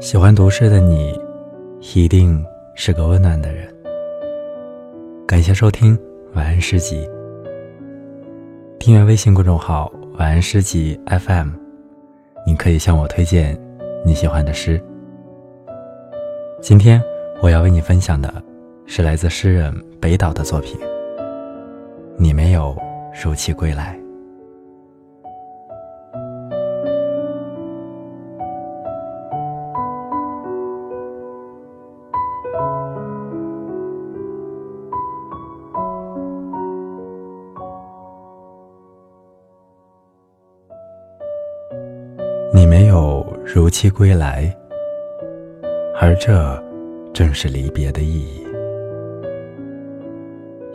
喜欢读诗的你，一定是个温暖的人。感谢收听晚安诗集，订阅微信公众号“晚安诗集 FM”，你可以向我推荐你喜欢的诗。今天我要为你分享的是来自诗人北岛的作品。你没有如期归来。如期归来，而这正是离别的意义。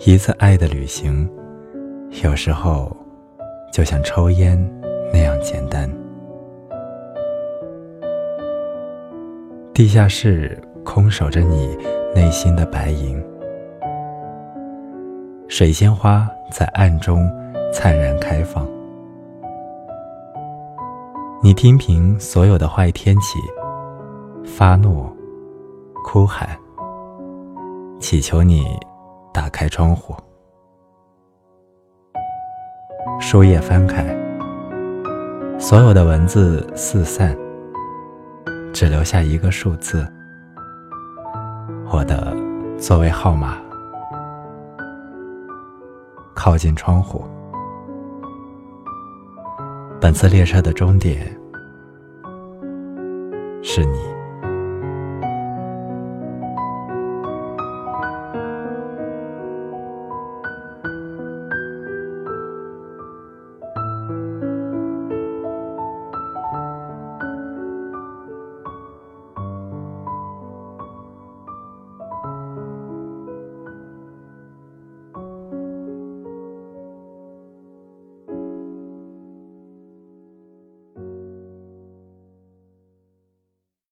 一次爱的旅行，有时候就像抽烟那样简单。地下室空守着你内心的白银，水仙花在暗中灿然开放。你听凭所有的坏天气，发怒、哭喊，祈求你打开窗户。书页翻开，所有的文字四散，只留下一个数字，我的座位号码。靠近窗户。本次列车的终点是你。